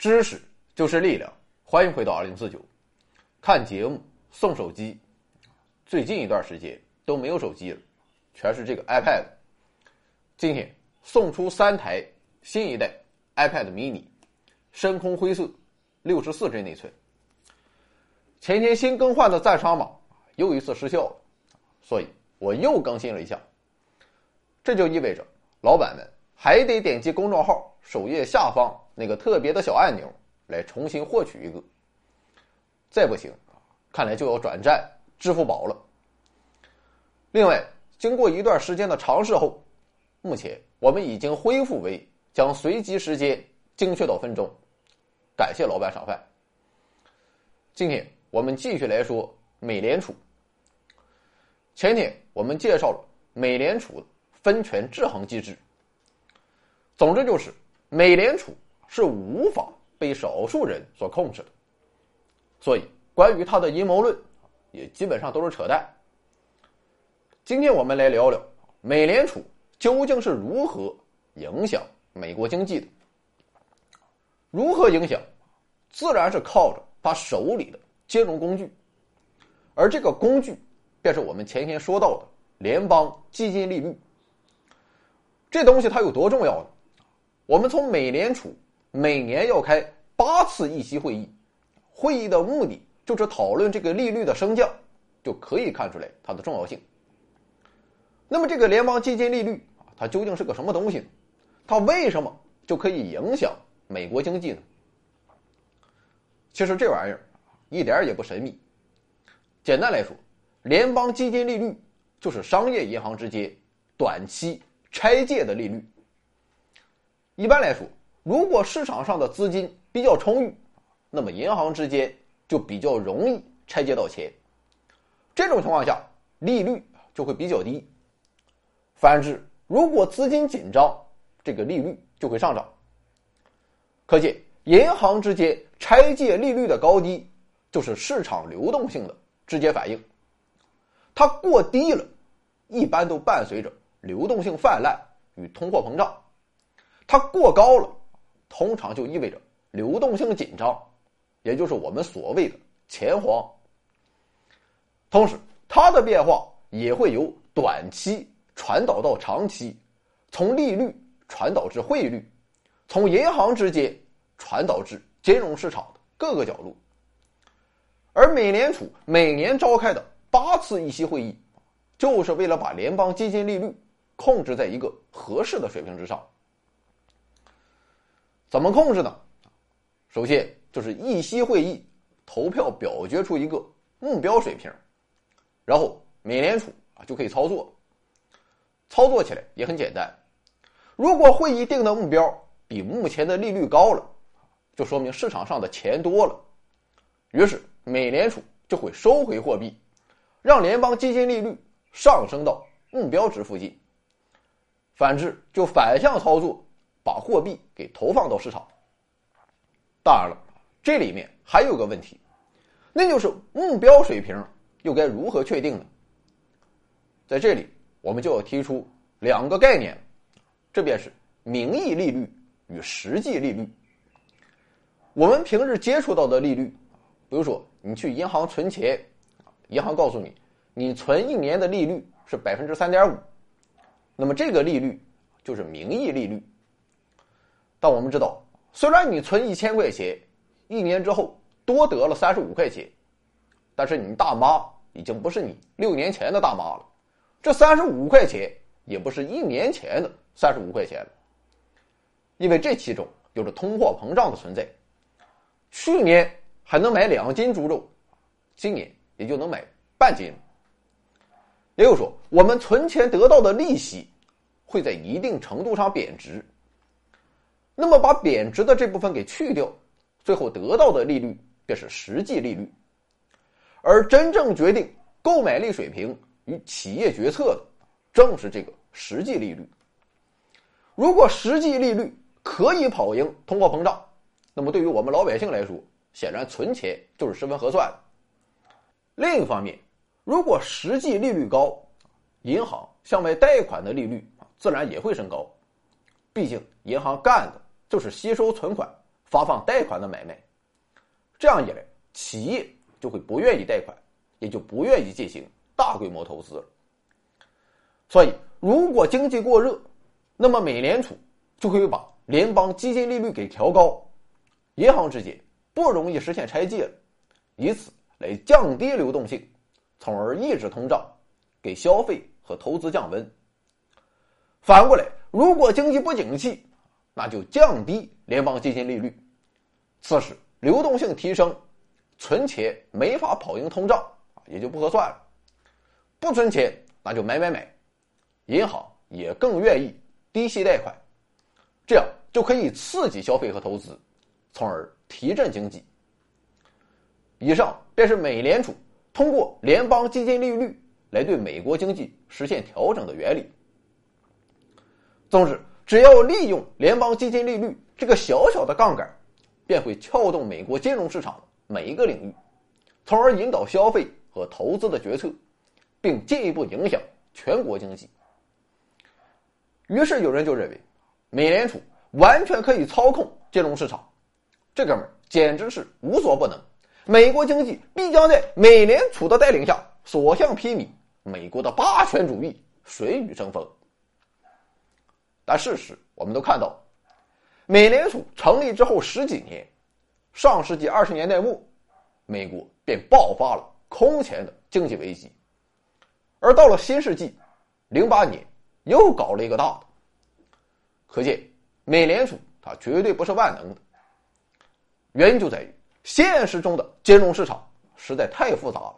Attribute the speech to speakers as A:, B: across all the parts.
A: 知识就是力量，欢迎回到二零四九。看节目送手机，最近一段时间都没有手机了，全是这个 iPad。今天送出三台新一代 iPad mini，深空灰色，六十四 G 内存。前天新更换的赞赏码又一次失效了，所以我又更新了一下。这就意味着老板们还得点击公众号首页下方那个特别的小按钮来重新获取一个。再不行，看来就要转战支付宝了。另外，经过一段时间的尝试后，目前我们已经恢复为将随机时间精确到分钟。感谢老板赏饭。今天。我们继续来说美联储。前天我们介绍了美联储的分权制衡机制。总之就是，美联储是无法被少数人所控制的。所以，关于他的阴谋论，也基本上都是扯淡。今天我们来聊聊美联储究竟是如何影响美国经济的。如何影响？自然是靠着他手里的。金融工具，而这个工具便是我们前天说到的联邦基金利率。这东西它有多重要呢？我们从美联储每年要开八次议息会议，会议的目的就是讨论这个利率的升降，就可以看出来它的重要性。那么这个联邦基金利率啊，它究竟是个什么东西？它为什么就可以影响美国经济呢？其实这玩意儿。一点也不神秘。简单来说，联邦基金利率就是商业银行之间短期拆借的利率。一般来说，如果市场上的资金比较充裕，那么银行之间就比较容易拆借到钱。这种情况下，利率就会比较低。反之，如果资金紧张，这个利率就会上涨。可见，银行之间拆借利率的高低。就是市场流动性的直接反应，它过低了，一般都伴随着流动性泛滥与通货膨胀；它过高了，通常就意味着流动性紧张，也就是我们所谓的钱荒。同时，它的变化也会由短期传导到长期，从利率传导至汇率，从银行之间传导至金融市场的各个角落。而美联储每年召开的八次议息会议，就是为了把联邦基金利率控制在一个合适的水平之上。怎么控制呢？首先就是议息会议投票表决出一个目标水平，然后美联储啊就可以操作。操作起来也很简单，如果会议定的目标比目前的利率高了，就说明市场上的钱多了，于是。美联储就会收回货币，让联邦基金利率上升到目标值附近。反之，就反向操作，把货币给投放到市场。当然了，这里面还有个问题，那就是目标水平又该如何确定呢？在这里，我们就要提出两个概念，这便是名义利率与实际利率。我们平日接触到的利率，比如说。你去银行存钱，银行告诉你，你存一年的利率是百分之三点五，那么这个利率就是名义利率。但我们知道，虽然你存一千块钱，一年之后多得了三十五块钱，但是你大妈已经不是你六年前的大妈了，这三十五块钱也不是一年前的三十五块钱了，因为这其中有着通货膨胀的存在，去年。还能买两斤猪肉，今年也就能买半斤。也就是说，我们存钱得到的利息会在一定程度上贬值。那么，把贬值的这部分给去掉，最后得到的利率便是实际利率。而真正决定购买力水平与企业决策的，正是这个实际利率。如果实际利率可以跑赢通货膨胀，那么对于我们老百姓来说，显然，存钱就是十分合算的。另一方面，如果实际利率高，银行向外贷款的利率自然也会升高。毕竟，银行干的就是吸收存款，发放贷款的买卖，这样一来，企业就会不愿意贷款，也就不愿意进行大规模投资了。所以，如果经济过热，那么美联储就会把联邦基金利率给调高，银行之间不容易实现拆借了，以此来降低流动性，从而抑制通胀，给消费和投资降温。反过来，如果经济不景气，那就降低联邦基金利率，此时流动性提升，存钱没法跑赢通胀啊，也就不合算了。不存钱，那就买买买，银行也更愿意低息贷款，这样就可以刺激消费和投资，从而提振经济。以上便是美联储通过联邦基金利率来对美国经济实现调整的原理。总之，只要利用联邦基金利率这个小小的杠杆，便会撬动美国金融市场每一个领域，从而引导消费和投资的决策，并进一步影响全国经济。于是有人就认为，美联储完全可以操控金融市场，这哥们儿简直是无所不能。美国经济必将在美联储的带领下所向披靡，美国的霸权主义水雨争锋。但事实我们都看到，美联储成立之后十几年，上世纪二十年代末，美国便爆发了空前的经济危机，而到了新世纪，零八年又搞了一个大的。可见，美联储它绝对不是万能的。原因就在于现实中的金融市场实在太复杂了，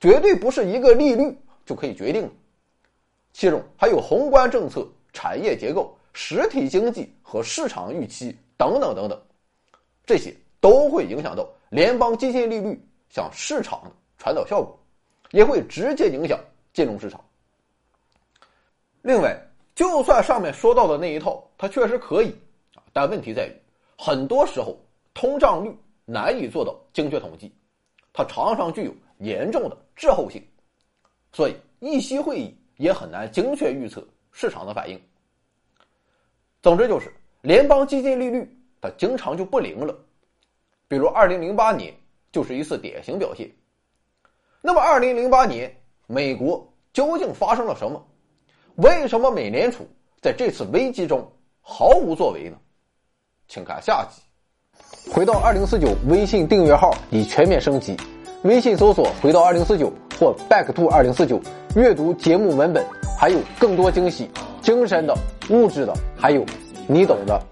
A: 绝对不是一个利率就可以决定的，其中还有宏观政策。产业结构、实体经济和市场预期等等等等，这些都会影响到联邦基金利率向市场的传导效果，也会直接影响金融市场。另外，就算上面说到的那一套，它确实可以啊，但问题在于，很多时候通胀率难以做到精确统计，它常常具有严重的滞后性，所以议息会议也很难精确预测。市场的反应。总之就是，联邦基金利率它经常就不灵了，比如二零零八年就是一次典型表现。那么二零零八年美国究竟发生了什么？为什么美联储在这次危机中毫无作为呢？请看下集。回到二零四九微信订阅号已全面升级，微信搜索“回到二零四九”或 “back to 二零四九”，阅读节目文本。还有更多惊喜，精神的、物质的，还有你懂的。